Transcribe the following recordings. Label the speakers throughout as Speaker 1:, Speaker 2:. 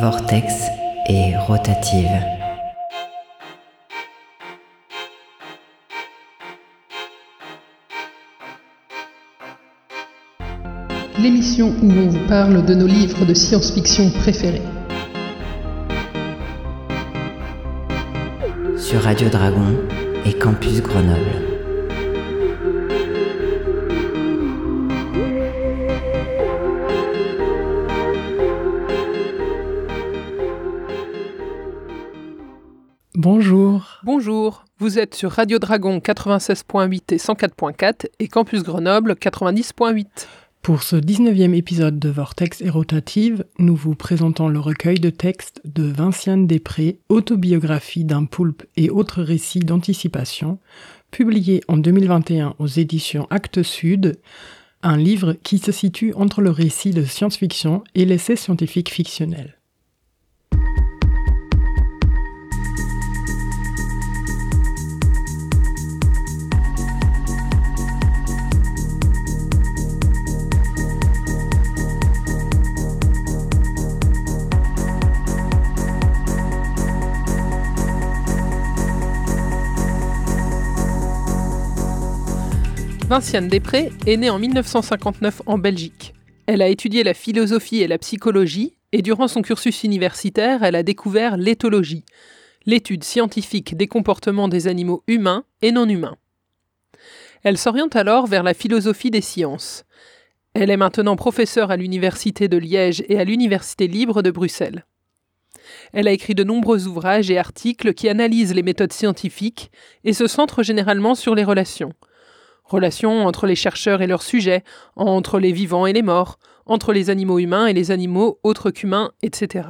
Speaker 1: vortex et rotative.
Speaker 2: L'émission où on vous parle de nos livres de science-fiction préférés.
Speaker 1: Sur Radio Dragon et Campus Grenoble.
Speaker 2: Bonjour.
Speaker 3: Bonjour, vous êtes sur Radio Dragon 96.8 et 104.4 et Campus Grenoble 90.8.
Speaker 2: Pour ce 19e épisode de Vortex et Rotative, nous vous présentons le recueil de textes de Vinciane Després, Autobiographie d'un poulpe et autres récits d'anticipation, publié en 2021 aux éditions Actes Sud, un livre qui se situe entre le récit de science-fiction et l'essai scientifique fictionnel.
Speaker 3: Vinciane Després est née en 1959 en Belgique. Elle a étudié la philosophie et la psychologie, et durant son cursus universitaire, elle a découvert l'éthologie, l'étude scientifique des comportements des animaux humains et non humains. Elle s'oriente alors vers la philosophie des sciences. Elle est maintenant professeure à l'Université de Liège et à l'Université libre de Bruxelles. Elle a écrit de nombreux ouvrages et articles qui analysent les méthodes scientifiques et se centrent généralement sur les relations, Relations entre les chercheurs et leurs sujets, entre les vivants et les morts, entre les animaux humains et les animaux autres qu'humains, etc.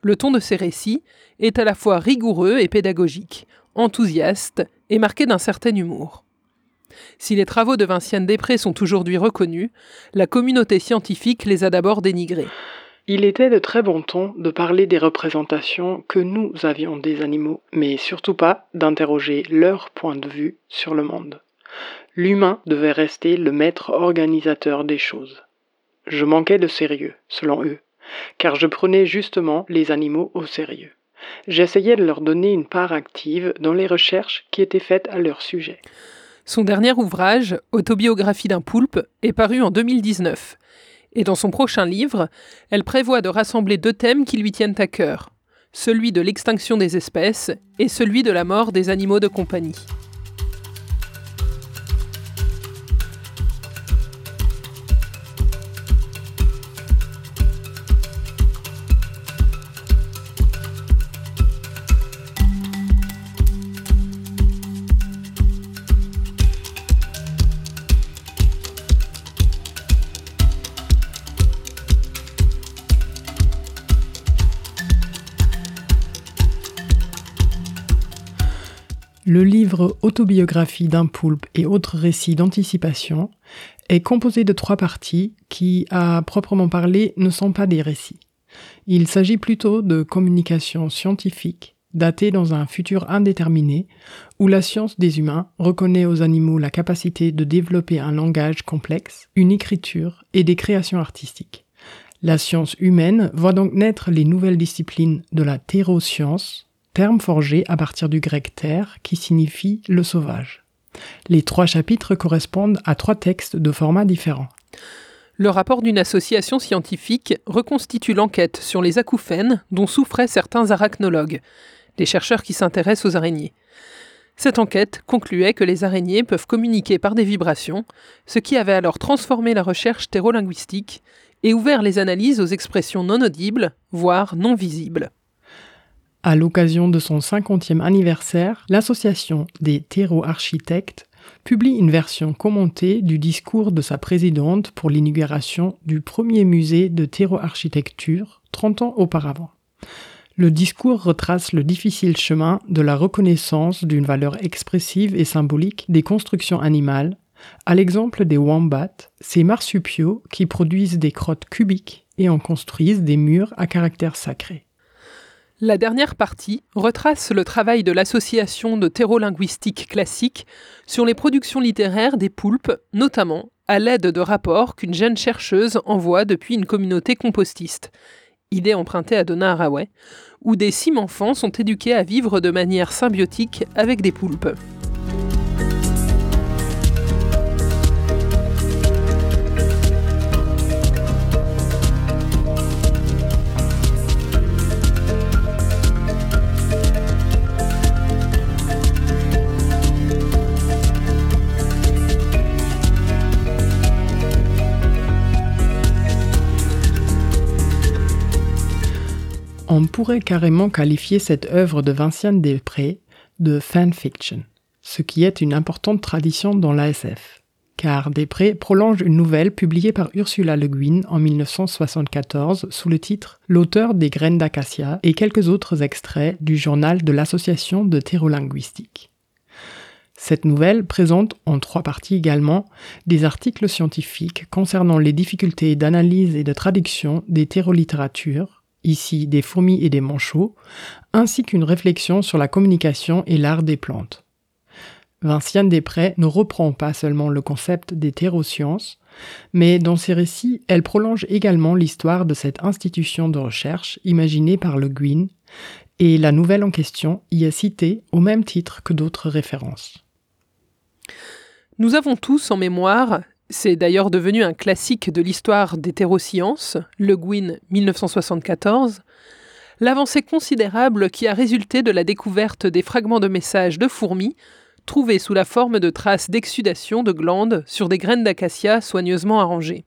Speaker 3: Le ton de ces récits est à la fois rigoureux et pédagogique, enthousiaste et marqué d'un certain humour. Si les travaux de Vinciane Després sont aujourd'hui reconnus, la communauté scientifique les a d'abord dénigrés.
Speaker 2: Il était de très bon ton de parler des représentations que nous avions des animaux, mais surtout pas d'interroger leur point de vue sur le monde. L'humain devait rester le maître organisateur des choses. Je manquais de sérieux, selon eux, car je prenais justement les animaux au sérieux. J'essayais de leur donner une part active dans les recherches qui étaient faites à leur sujet.
Speaker 3: Son dernier ouvrage, Autobiographie d'un poulpe, est paru en 2019. Et dans son prochain livre, elle prévoit de rassembler deux thèmes qui lui tiennent à cœur, celui de l'extinction des espèces et celui de la mort des animaux de compagnie.
Speaker 2: Autobiographie d'un poulpe et autres récits d'anticipation est composé de trois parties qui, à proprement parler, ne sont pas des récits. Il s'agit plutôt de communication scientifique datée dans un futur indéterminé où la science des humains reconnaît aux animaux la capacité de développer un langage complexe, une écriture et des créations artistiques. La science humaine voit donc naître les nouvelles disciplines de la théroscience, terme forgé à partir du grec terre qui signifie le sauvage. Les trois chapitres correspondent à trois textes de formats différents.
Speaker 3: Le rapport d'une association scientifique reconstitue l'enquête sur les acouphènes dont souffraient certains arachnologues, les chercheurs qui s'intéressent aux araignées. Cette enquête concluait que les araignées peuvent communiquer par des vibrations, ce qui avait alors transformé la recherche thérolinguistique et ouvert les analyses aux expressions non audibles, voire non visibles.
Speaker 2: À l'occasion de son 50e anniversaire, l'association des terreau-architectes publie une version commentée du discours de sa présidente pour l'inauguration du premier musée de terreau-architecture 30 ans auparavant. Le discours retrace le difficile chemin de la reconnaissance d'une valeur expressive et symbolique des constructions animales, à l'exemple des wombats, ces marsupiaux qui produisent des crottes cubiques et en construisent des murs à caractère sacré.
Speaker 3: La dernière partie retrace le travail de l'association de terreau-linguistique classique sur les productions littéraires des poulpes, notamment à l'aide de rapports qu'une jeune chercheuse envoie depuis une communauté compostiste. idée empruntée à Donna Haraway, où des cime-enfants sont éduqués à vivre de manière symbiotique avec des poulpes.
Speaker 2: On pourrait carrément qualifier cette œuvre de Vinciane Després de fanfiction, ce qui est une importante tradition dans l'ASF, car Després prolonge une nouvelle publiée par Ursula Le Guin en 1974 sous le titre L'auteur des graines d'acacia et quelques autres extraits du journal de l'Association de thérolinguistique. Cette nouvelle présente en trois parties également des articles scientifiques concernant les difficultés d'analyse et de traduction des thérolittératures, ici des fourmis et des manchots, ainsi qu'une réflexion sur la communication et l'art des plantes. Vinciane Després ne reprend pas seulement le concept des thérosciences, mais dans ses récits, elle prolonge également l'histoire de cette institution de recherche imaginée par Le Guin, et la nouvelle en question y est citée au même titre que d'autres références.
Speaker 3: Nous avons tous en mémoire c'est d'ailleurs devenu un classique de l'histoire des thérosciences, Le Guin 1974, l'avancée considérable qui a résulté de la découverte des fragments de messages de fourmis trouvés sous la forme de traces d'exsudation de glandes sur des graines d'acacia soigneusement arrangées.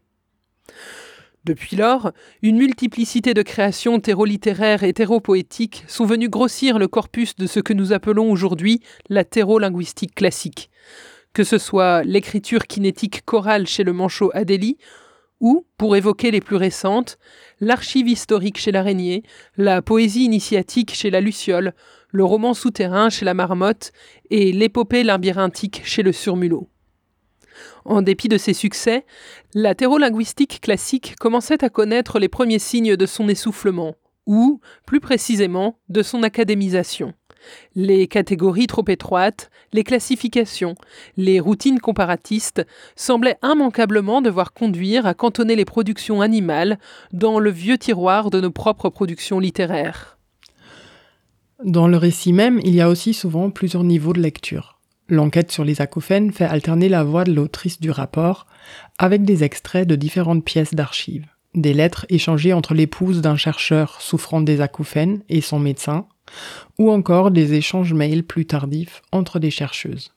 Speaker 3: Depuis lors, une multiplicité de créations thérolittéraires et théropoétiques sont venues grossir le corpus de ce que nous appelons aujourd'hui la thérolinguistique classique, que ce soit l'écriture kinétique chorale chez le manchot Adélie, ou, pour évoquer les plus récentes, l'archive historique chez l'araignée, la poésie initiatique chez la luciole, le roman souterrain chez la marmotte et l'épopée labyrinthique chez le surmulot. En dépit de ses succès, la thérolinguistique classique commençait à connaître les premiers signes de son essoufflement, ou, plus précisément, de son académisation les catégories trop étroites, les classifications, les routines comparatistes semblaient immanquablement devoir conduire à cantonner les productions animales dans le vieux tiroir de nos propres productions littéraires.
Speaker 2: Dans le récit même, il y a aussi souvent plusieurs niveaux de lecture. L'enquête sur les acouphènes fait alterner la voix de l'autrice du rapport avec des extraits de différentes pièces d'archives, des lettres échangées entre l'épouse d'un chercheur souffrant des acouphènes et son médecin, ou encore des échanges mails plus tardifs entre des chercheuses.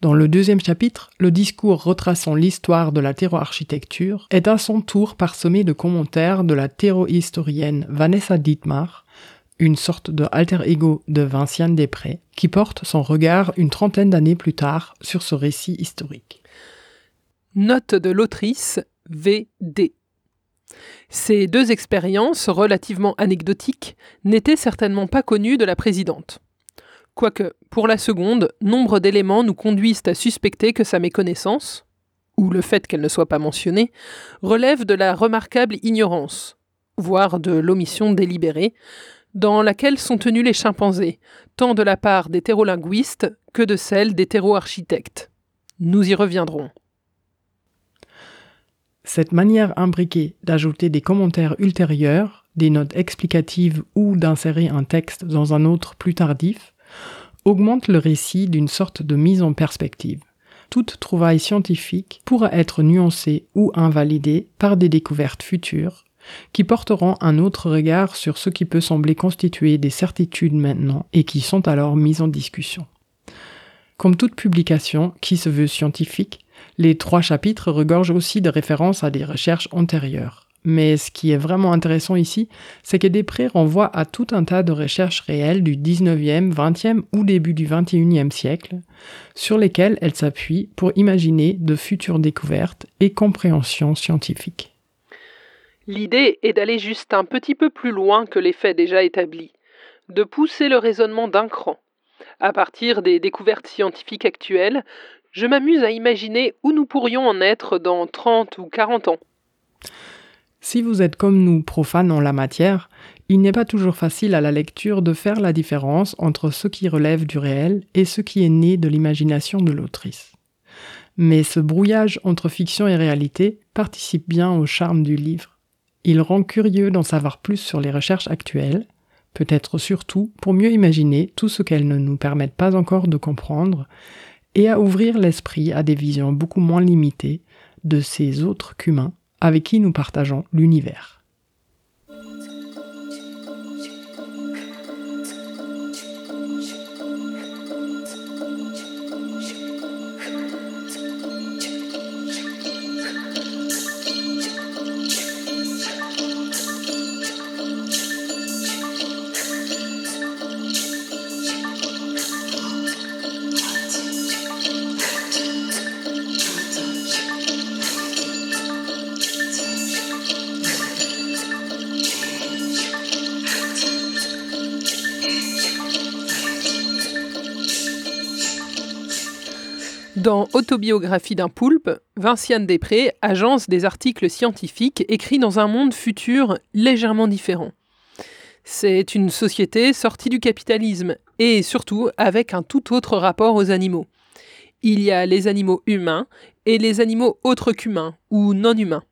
Speaker 2: Dans le deuxième chapitre, le discours retraçant l'histoire de la terreau-architecture est à son tour parsemé de commentaires de la terreau-historienne Vanessa Dietmar, une sorte de alter ego de Vinciane Després, qui porte son regard une trentaine d'années plus tard sur ce récit historique.
Speaker 3: Note de l'autrice VD. Ces deux expériences, relativement anecdotiques, n'étaient certainement pas connues de la présidente. Quoique, pour la seconde, nombre d'éléments nous conduisent à suspecter que sa méconnaissance, ou le fait qu'elle ne soit pas mentionnée, relève de la remarquable ignorance, voire de l'omission délibérée, dans laquelle sont tenus les chimpanzés, tant de la part des terrolinguistes que de celle des terro-architectes. Nous y reviendrons.
Speaker 2: Cette manière imbriquée d'ajouter des commentaires ultérieurs, des notes explicatives ou d'insérer un texte dans un autre plus tardif augmente le récit d'une sorte de mise en perspective. Toute trouvaille scientifique pourra être nuancée ou invalidée par des découvertes futures qui porteront un autre regard sur ce qui peut sembler constituer des certitudes maintenant et qui sont alors mises en discussion. Comme toute publication qui se veut scientifique, les trois chapitres regorgent aussi de références à des recherches antérieures. Mais ce qui est vraiment intéressant ici, c'est que Després renvoie à tout un tas de recherches réelles du 19e, 20e ou début du 21e siècle, sur lesquelles elle s'appuie pour imaginer de futures découvertes et compréhensions scientifiques.
Speaker 3: L'idée est d'aller juste un petit peu plus loin que les faits déjà établis, de pousser le raisonnement d'un cran. À partir des découvertes scientifiques actuelles, je m'amuse à imaginer où nous pourrions en être dans 30 ou 40 ans.
Speaker 2: Si vous êtes comme nous profanes en la matière, il n'est pas toujours facile à la lecture de faire la différence entre ce qui relève du réel et ce qui est né de l'imagination de l'autrice. Mais ce brouillage entre fiction et réalité participe bien au charme du livre. il rend curieux d'en savoir plus sur les recherches actuelles, peut-être surtout pour mieux imaginer tout ce qu'elles ne nous permettent pas encore de comprendre, et à ouvrir l'esprit à des visions beaucoup moins limitées de ces autres qu'humains avec qui nous partageons l'univers.
Speaker 3: Dans Autobiographie d'un poulpe, Vinciane Després agence des articles scientifiques écrits dans un monde futur légèrement différent. C'est une société sortie du capitalisme et surtout avec un tout autre rapport aux animaux. Il y a les animaux humains et les animaux autres qu'humains ou non humains.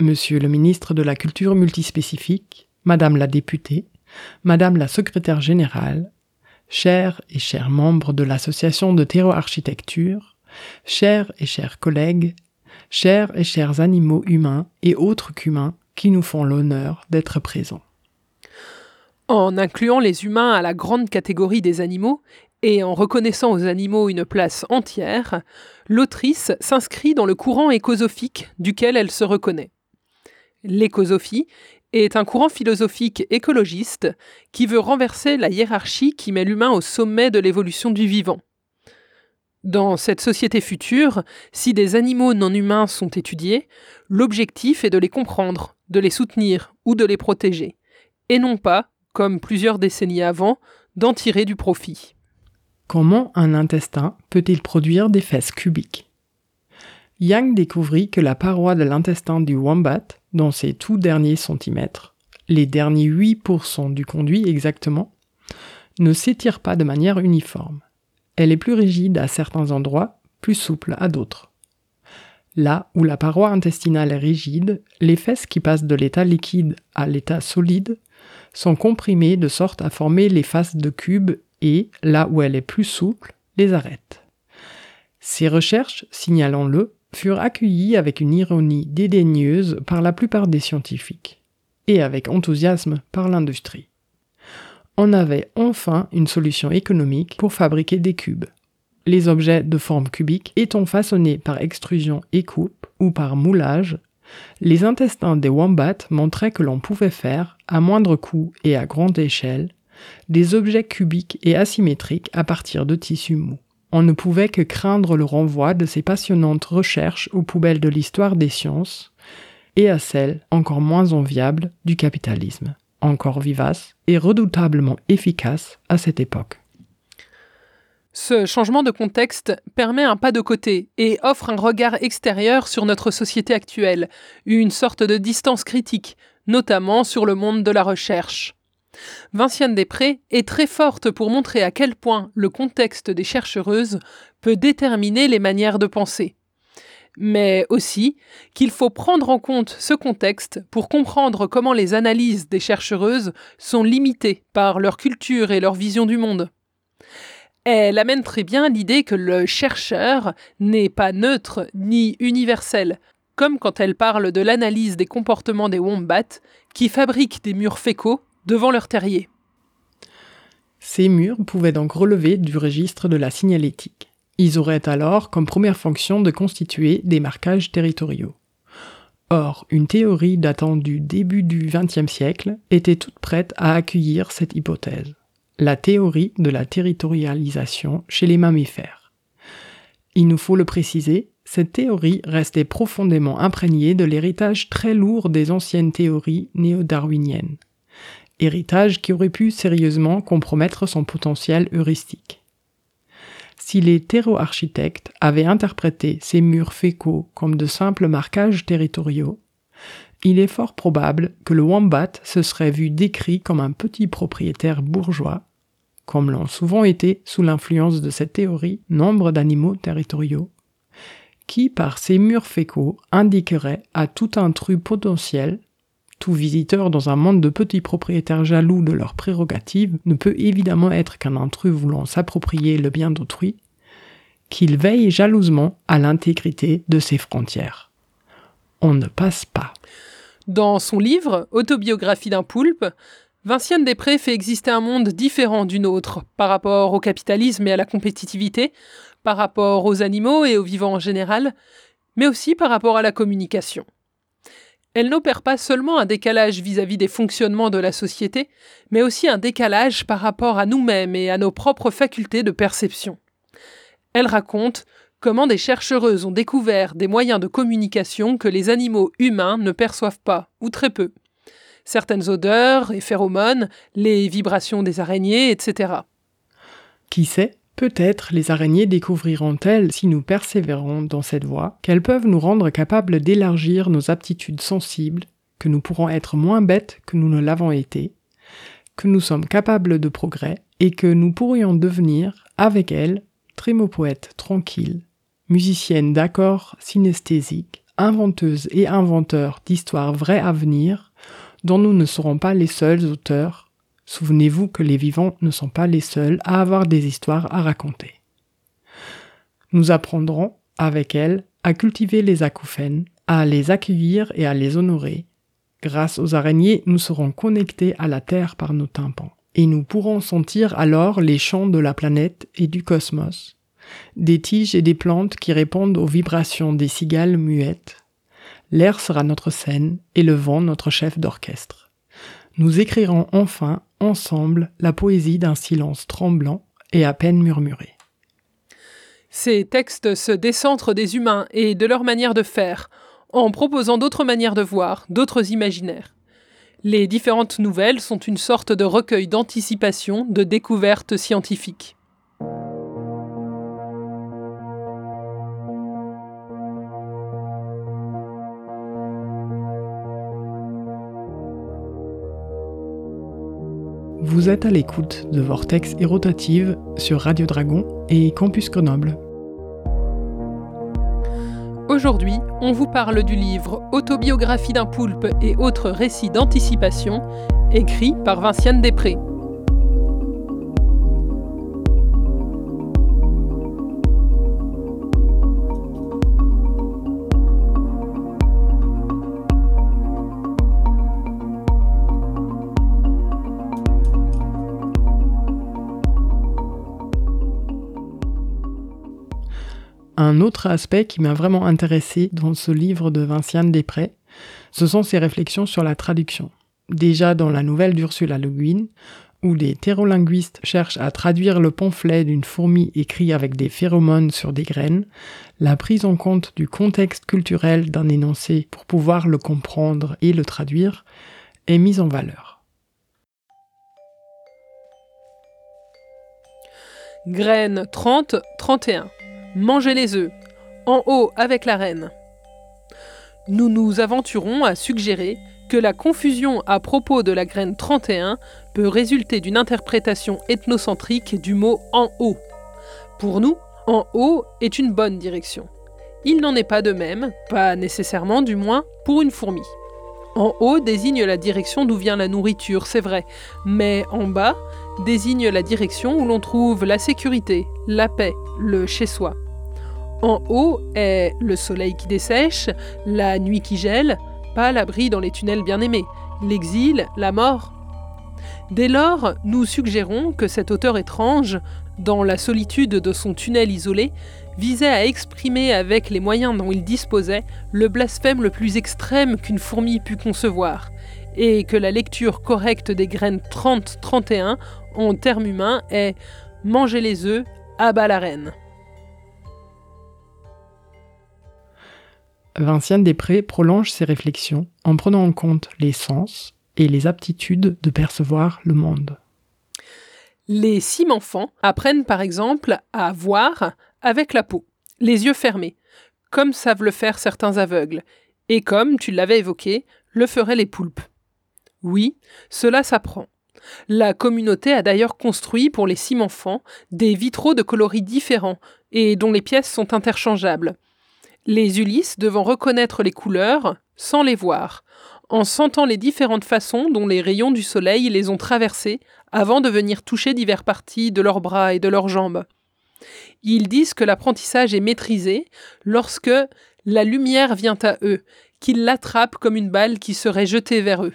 Speaker 2: Monsieur le ministre de la Culture multispécifique, Madame la députée, Madame la secrétaire générale, chers et chers membres de l'association de terreau-architecture, chers et chers collègues, chers et chers animaux humains et autres qu'humains qui nous font l'honneur d'être présents.
Speaker 3: En incluant les humains à la grande catégorie des animaux et en reconnaissant aux animaux une place entière, l'autrice s'inscrit dans le courant écosophique duquel elle se reconnaît. L'écosophie est un courant philosophique écologiste qui veut renverser la hiérarchie qui met l'humain au sommet de l'évolution du vivant. Dans cette société future, si des animaux non humains sont étudiés, l'objectif est de les comprendre, de les soutenir ou de les protéger, et non pas, comme plusieurs décennies avant, d'en tirer du profit.
Speaker 2: Comment un intestin peut-il produire des fesses cubiques? Yang découvrit que la paroi de l'intestin du wombat, dans ses tout derniers centimètres, les derniers 8% du conduit exactement, ne s'étire pas de manière uniforme. Elle est plus rigide à certains endroits, plus souple à d'autres. Là où la paroi intestinale est rigide, les fesses qui passent de l'état liquide à l'état solide sont comprimées de sorte à former les faces de cubes et, là où elle est plus souple, les arrêtent. Ces recherches, signalons-le, furent accueillis avec une ironie dédaigneuse par la plupart des scientifiques, et avec enthousiasme par l'industrie. On avait enfin une solution économique pour fabriquer des cubes. Les objets de forme cubique étant façonnés par extrusion et coupe ou par moulage, les intestins des wombats montraient que l'on pouvait faire, à moindre coût et à grande échelle, des objets cubiques et asymétriques à partir de tissus mous on ne pouvait que craindre le renvoi de ces passionnantes recherches aux poubelles de l'histoire des sciences et à celles, encore moins enviables, du capitalisme, encore vivace et redoutablement efficace à cette époque.
Speaker 3: Ce changement de contexte permet un pas de côté et offre un regard extérieur sur notre société actuelle, une sorte de distance critique, notamment sur le monde de la recherche. Vinciane Després est très forte pour montrer à quel point le contexte des chercheuses peut déterminer les manières de penser. Mais aussi qu'il faut prendre en compte ce contexte pour comprendre comment les analyses des chercheuses sont limitées par leur culture et leur vision du monde. Elle amène très bien l'idée que le chercheur n'est pas neutre ni universel, comme quand elle parle de l'analyse des comportements des wombats qui fabriquent des murs fécaux devant leur terrier.
Speaker 2: Ces murs pouvaient donc relever du registre de la signalétique. Ils auraient alors comme première fonction de constituer des marquages territoriaux. Or, une théorie datant du début du XXe siècle était toute prête à accueillir cette hypothèse, la théorie de la territorialisation chez les mammifères. Il nous faut le préciser, cette théorie restait profondément imprégnée de l'héritage très lourd des anciennes théories néo-darwiniennes héritage qui aurait pu sérieusement compromettre son potentiel heuristique. Si les terreau-architectes avaient interprété ces murs fécaux comme de simples marquages territoriaux, il est fort probable que le wombat se serait vu décrit comme un petit propriétaire bourgeois, comme l'ont souvent été sous l'influence de cette théorie nombre d'animaux territoriaux, qui, par ses murs fécaux, indiquerait à tout intrus potentiel tout visiteur dans un monde de petits propriétaires jaloux de leurs prérogatives ne peut évidemment être qu'un intrus voulant s'approprier le bien d'autrui, qu'il veille jalousement à l'intégrité de ses frontières. On ne passe pas.
Speaker 3: Dans son livre Autobiographie d'un poulpe, Vinciane Després fait exister un monde différent du nôtre par rapport au capitalisme et à la compétitivité, par rapport aux animaux et aux vivants en général, mais aussi par rapport à la communication elle n'opère pas seulement un décalage vis-à-vis des fonctionnements de la société, mais aussi un décalage par rapport à nous-mêmes et à nos propres facultés de perception. Elle raconte comment des chercheuses ont découvert des moyens de communication que les animaux humains ne perçoivent pas, ou très peu. Certaines odeurs et phéromones, les vibrations des araignées, etc.
Speaker 2: Qui sait Peut-être les araignées découvriront-elles, si nous persévérons dans cette voie, qu'elles peuvent nous rendre capables d'élargir nos aptitudes sensibles, que nous pourrons être moins bêtes que nous ne l'avons été, que nous sommes capables de progrès et que nous pourrions devenir, avec elles, trémopoètes tranquilles, musiciennes d'accords synesthésiques, inventeuses et inventeurs d'histoires vraies à venir, dont nous ne serons pas les seuls auteurs Souvenez-vous que les vivants ne sont pas les seuls à avoir des histoires à raconter. Nous apprendrons, avec elles, à cultiver les acouphènes, à les accueillir et à les honorer. Grâce aux araignées, nous serons connectés à la Terre par nos tympans, et nous pourrons sentir alors les chants de la planète et du cosmos, des tiges et des plantes qui répondent aux vibrations des cigales muettes. L'air sera notre scène et le vent notre chef d'orchestre. Nous écrirons enfin ensemble la poésie d'un silence tremblant et à peine murmuré.
Speaker 3: Ces textes se décentrent des humains et de leur manière de faire, en proposant d'autres manières de voir, d'autres imaginaires. Les différentes nouvelles sont une sorte de recueil d'anticipation de découvertes scientifiques.
Speaker 2: Vous êtes à l'écoute de Vortex et Rotative sur Radio Dragon et Campus Grenoble.
Speaker 3: Aujourd'hui, on vous parle du livre Autobiographie d'un poulpe et autres récits d'anticipation, écrit par Vinciane Després.
Speaker 2: Un autre aspect qui m'a vraiment intéressé dans ce livre de Vinciane Després, ce sont ses réflexions sur la traduction. Déjà dans la nouvelle d'Ursula Le Guin, où des thérolinguistes cherchent à traduire le pamphlet d'une fourmi écrit avec des phéromones sur des graines, la prise en compte du contexte culturel d'un énoncé pour pouvoir le comprendre et le traduire est mise en valeur.
Speaker 3: Graines 30-31 Mangez les œufs, en haut avec la reine. Nous nous aventurons à suggérer que la confusion à propos de la graine 31 peut résulter d'une interprétation ethnocentrique du mot en haut. Pour nous, en haut est une bonne direction. Il n'en est pas de même, pas nécessairement du moins, pour une fourmi. En haut désigne la direction d'où vient la nourriture, c'est vrai, mais en bas désigne la direction où l'on trouve la sécurité, la paix, le chez-soi. En haut est le soleil qui dessèche, la nuit qui gèle, pas l'abri dans les tunnels bien-aimés, l'exil, la mort. Dès lors, nous suggérons que cet auteur étrange, dans la solitude de son tunnel isolé, visait à exprimer avec les moyens dont il disposait le blasphème le plus extrême qu'une fourmi pût concevoir, et que la lecture correcte des graines 30-31 en termes humains est manger les œufs, abat la reine.
Speaker 2: Vinciane Després prolonge ses réflexions en prenant en compte les sens et les aptitudes de percevoir le monde.
Speaker 3: Les cime-enfants apprennent par exemple à voir avec la peau, les yeux fermés, comme savent le faire certains aveugles, et comme, tu l'avais évoqué, le feraient les poulpes. Oui, cela s'apprend. La communauté a d'ailleurs construit pour les cime-enfants des vitraux de coloris différents et dont les pièces sont interchangeables, Les Ulysses devant reconnaître les couleurs sans les voir, en sentant les différentes façons dont les rayons du soleil les ont traversés avant de venir toucher diverses parties de leurs bras et de leurs jambes. Ils disent que l'apprentissage est maîtrisé lorsque la lumière vient à eux, qu'ils l'attrapent comme une balle qui serait jetée vers eux.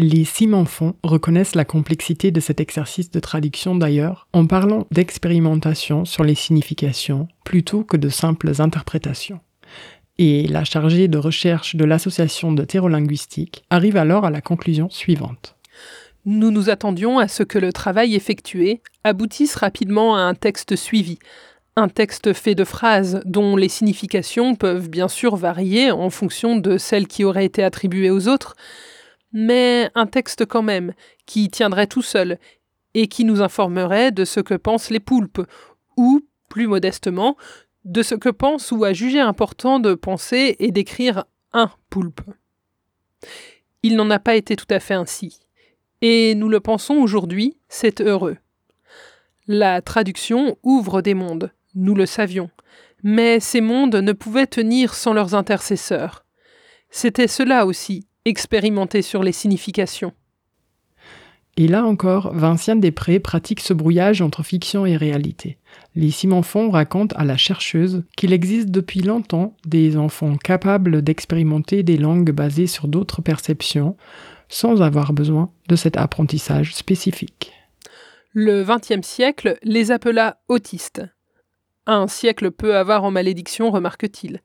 Speaker 2: Les Simenfons reconnaissent la complexité de cet exercice de traduction d'ailleurs en parlant d'expérimentation sur les significations plutôt que de simples interprétations. Et la chargée de recherche de l'association de thérolinguistique arrive alors à la conclusion suivante.
Speaker 3: Nous nous attendions à ce que le travail effectué aboutisse rapidement à un texte suivi, un texte fait de phrases dont les significations peuvent bien sûr varier en fonction de celles qui auraient été attribuées aux autres, mais un texte quand même, qui tiendrait tout seul, et qui nous informerait de ce que pensent les poulpes, ou, plus modestement, de ce que pense ou a jugé important de penser et d'écrire un poulpe. Il n'en a pas été tout à fait ainsi. Et nous le pensons aujourd'hui, c'est heureux. La traduction ouvre des mondes, nous le savions, mais ces mondes ne pouvaient tenir sans leurs intercesseurs. C'était cela aussi, expérimenter sur les significations.
Speaker 2: Et là encore, Vinciane Després pratique ce brouillage entre fiction et réalité. Les Simenfons racontent à la chercheuse qu'il existe depuis longtemps des enfants capables d'expérimenter des langues basées sur d'autres perceptions, sans avoir besoin de cet apprentissage spécifique.
Speaker 3: Le XXe siècle les appela autistes. Un siècle peu avoir en malédiction, remarque-t-il.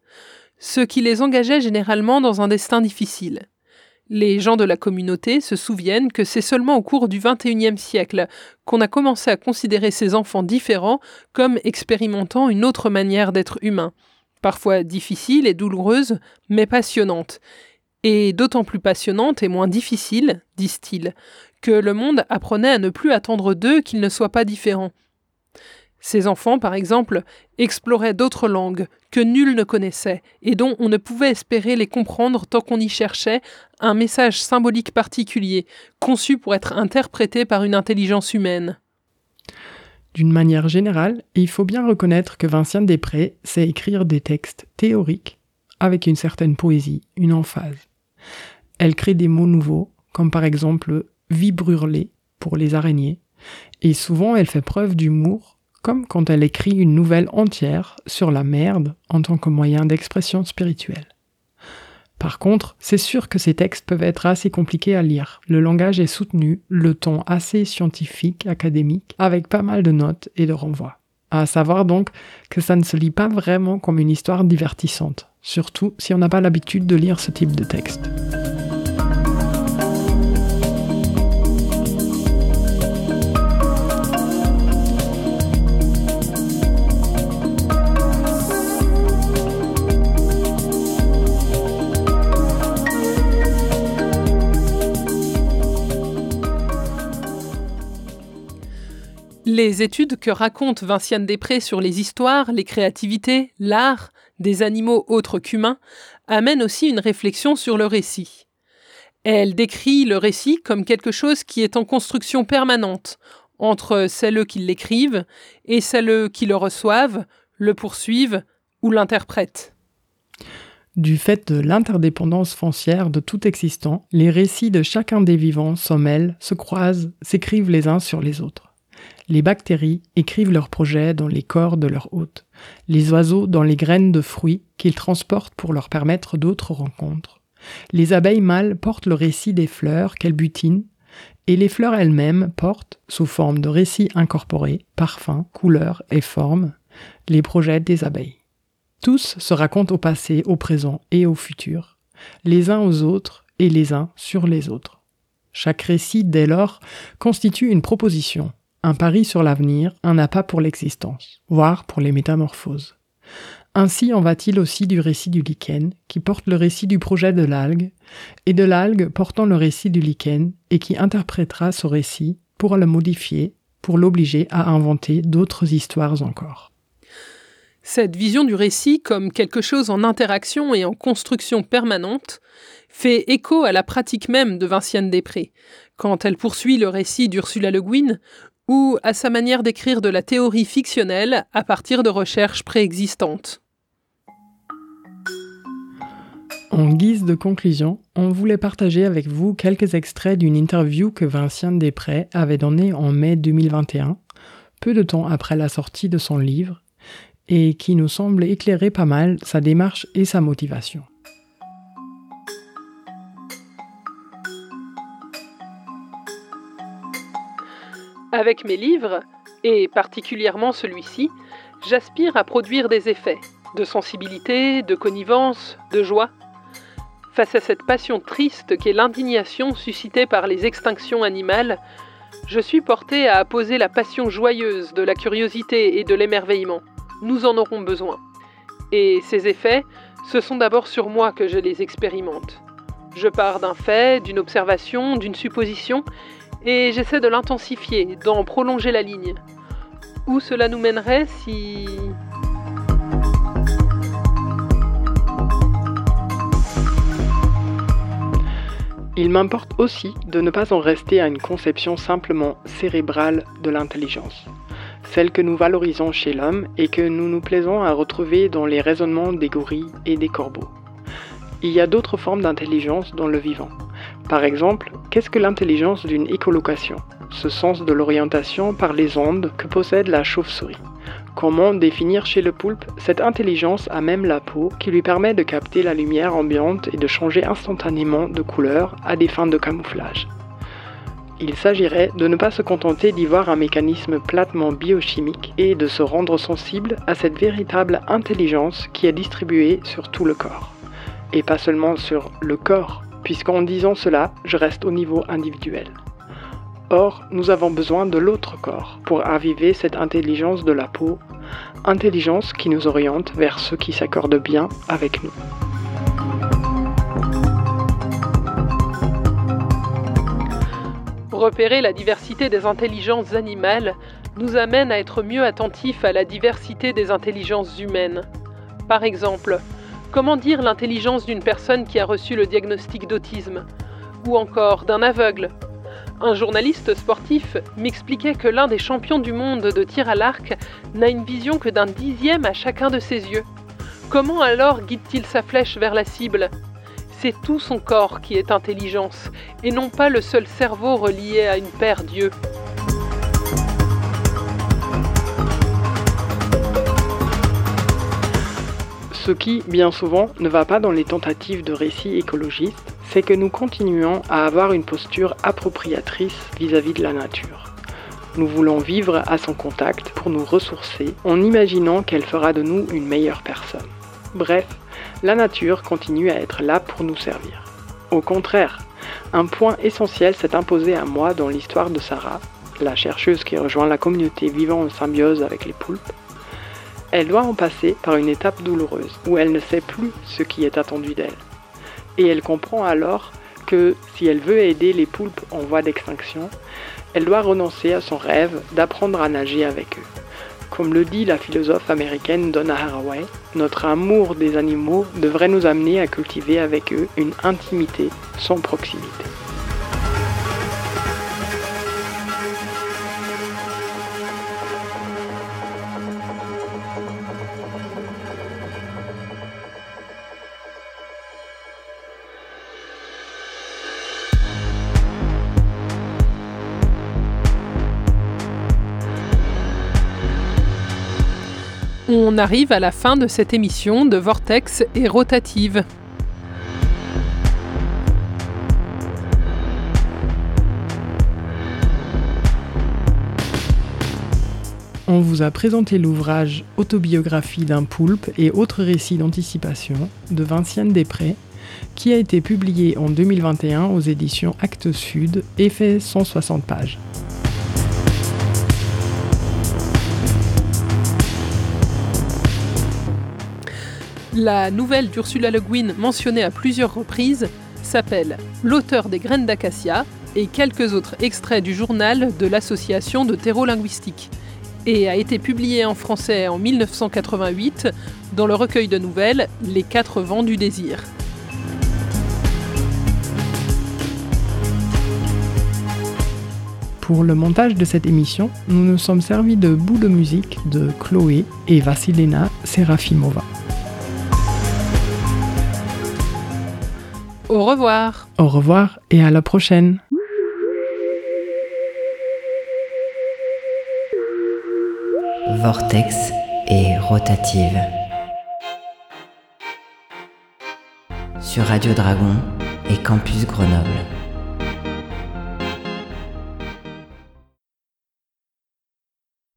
Speaker 3: Ce qui les engageait généralement dans un destin difficile. Les gens de la communauté se souviennent que c'est seulement au cours du XXIe siècle qu'on a commencé à considérer ces enfants différents comme expérimentant une autre manière d'être humain, parfois difficile et douloureuse, mais passionnante. Et d'autant plus passionnante et moins difficile, disent-ils, que le monde apprenait à ne plus attendre d'eux qu'ils ne soient pas différents. Ces enfants, par exemple, exploraient d'autres langues que nul ne connaissait et dont on ne pouvait espérer les comprendre tant qu'on y cherchait un message symbolique particulier, conçu pour être interprété par une intelligence humaine.
Speaker 2: D'une manière générale, il faut bien reconnaître que Vinciane Després sait écrire des textes théoriques avec une certaine poésie, une emphase. Elle crée des mots nouveaux, comme par exemple vibrurler pour les araignées, et souvent elle fait preuve d'humour comme quand elle écrit une nouvelle entière sur la merde en tant que moyen d'expression spirituelle. Par contre, c'est sûr que ces textes peuvent être assez compliqués à lire. Le langage est soutenu, le ton assez scientifique, académique, avec pas mal de notes et de renvois. À savoir donc que ça ne se lit pas vraiment comme une histoire divertissante, surtout si on n'a pas l'habitude de lire ce type de texte.
Speaker 3: Les études que raconte Vinciane Després sur les histoires, les créativités, l'art des animaux autres qu'humains amènent aussi une réflexion sur le récit. Elle décrit le récit comme quelque chose qui est en construction permanente entre celles qui l'écrivent et celles qui le reçoivent, le poursuivent ou l'interprètent.
Speaker 2: Du fait de l'interdépendance foncière de tout existant, les récits de chacun des vivants mêlent, se croisent, s'écrivent les uns sur les autres. Les bactéries écrivent leurs projets dans les corps de leurs hôtes, les oiseaux dans les graines de fruits qu'ils transportent pour leur permettre d'autres rencontres. Les abeilles mâles portent le récit des fleurs qu'elles butinent, et les fleurs elles-mêmes portent, sous forme de récits incorporés, parfums, couleurs et formes, les projets des abeilles. Tous se racontent au passé, au présent et au futur, les uns aux autres et les uns sur les autres. Chaque récit, dès lors, constitue une proposition, un pari sur l'avenir, un appât pour l'existence, voire pour les métamorphoses. Ainsi en va-t-il aussi du récit du lichen, qui porte le récit du projet de l'algue, et de l'algue portant le récit du lichen, et qui interprétera ce récit pour le modifier, pour l'obliger à inventer d'autres histoires encore.
Speaker 3: Cette vision du récit comme quelque chose en interaction et en construction permanente fait écho à la pratique même de Vinciane Després, quand elle poursuit le récit d'Ursula Le Guin, ou à sa manière d'écrire de la théorie fictionnelle à partir de recherches préexistantes.
Speaker 2: En guise de conclusion, on voulait partager avec vous quelques extraits d'une interview que Vincent Després avait donnée en mai 2021, peu de temps après la sortie de son livre, et qui nous semble éclairer pas mal sa démarche et sa motivation.
Speaker 3: Avec mes livres, et particulièrement celui-ci, j'aspire à produire des effets de sensibilité, de connivence, de joie. Face à cette passion triste qu'est l'indignation suscitée par les extinctions animales, je suis porté à apposer la passion joyeuse de la curiosité et de l'émerveillement. Nous en aurons besoin. Et ces effets, ce sont d'abord sur moi que je les expérimente. Je pars d'un fait, d'une observation, d'une supposition, et j'essaie de l'intensifier, d'en prolonger la ligne. Où cela nous mènerait si...
Speaker 2: Il m'importe aussi de ne pas en rester à une conception simplement cérébrale de l'intelligence, celle que nous valorisons chez l'homme et que nous nous plaisons à retrouver dans les raisonnements des gorilles et des corbeaux. Il y a d'autres formes d'intelligence dans le vivant. Par exemple, qu'est-ce que l'intelligence d'une écolocation? Ce sens de l'orientation par les ondes que possède la chauve-souris. Comment définir chez le poulpe cette intelligence à même la peau qui lui permet de capter la lumière ambiante et de changer instantanément de couleur à des fins de camouflage? Il s'agirait de ne pas se contenter d'y voir un mécanisme platement biochimique et de se rendre sensible à cette véritable intelligence qui est distribuée sur tout le corps. Et pas seulement sur le corps, puisqu'en disant cela, je reste au niveau individuel. Or, nous avons besoin de l'autre corps pour aviver cette intelligence de la peau, intelligence qui nous oriente vers ceux qui s'accordent bien avec nous.
Speaker 3: Repérer la diversité des intelligences animales nous amène à être mieux attentifs à la diversité des intelligences humaines. Par exemple, Comment dire l'intelligence d'une personne qui a reçu le diagnostic d'autisme? Ou encore d'un aveugle? Un journaliste sportif m'expliquait que l'un des champions du monde de tir à l'arc n'a une vision que d'un dixième à chacun de ses yeux. Comment alors guide-t-il sa flèche vers la cible? C'est tout son corps qui est intelligence, et non pas le seul cerveau relié à une paire d'yeux.
Speaker 2: Ce qui, bien souvent, ne va pas dans les tentatives de récits écologistes, c'est que nous continuons à avoir une posture appropriatrice vis-à-vis de la nature. Nous voulons vivre à son contact pour nous ressourcer en imaginant qu'elle fera de nous une meilleure personne. Bref, la nature continue à être là pour nous servir. Au contraire, un point essentiel s'est imposé à moi dans l'histoire de Sarah, la chercheuse qui rejoint la communauté vivant en symbiose avec les poulpes, elle doit en passer par une étape douloureuse, où elle ne sait plus ce qui est attendu d'elle. Et elle comprend alors que si elle veut aider les poulpes en voie d'extinction, elle doit renoncer à son rêve d'apprendre à nager avec eux. Comme le dit la philosophe américaine Donna Haraway, notre amour des animaux devrait nous amener à cultiver avec eux une intimité sans proximité.
Speaker 3: On arrive à la fin de cette émission de Vortex et Rotative.
Speaker 2: On vous a présenté l'ouvrage Autobiographie d'un poulpe et autres récits d'anticipation de Vinciane Després, qui a été publié en 2021 aux éditions Actes Sud et fait 160 pages.
Speaker 3: La nouvelle d'Ursula Le Guin mentionnée à plusieurs reprises s'appelle L'auteur des graines d'acacia et quelques autres extraits du journal de l'Association de linguistique et a été publiée en français en 1988 dans le recueil de nouvelles Les quatre vents du désir.
Speaker 2: Pour le montage de cette émission, nous nous sommes servis de bouts de musique de Chloé et Vasilena Serafimova.
Speaker 3: Au revoir.
Speaker 2: Au revoir et à la prochaine.
Speaker 1: Vortex et rotative. Sur Radio Dragon et Campus Grenoble.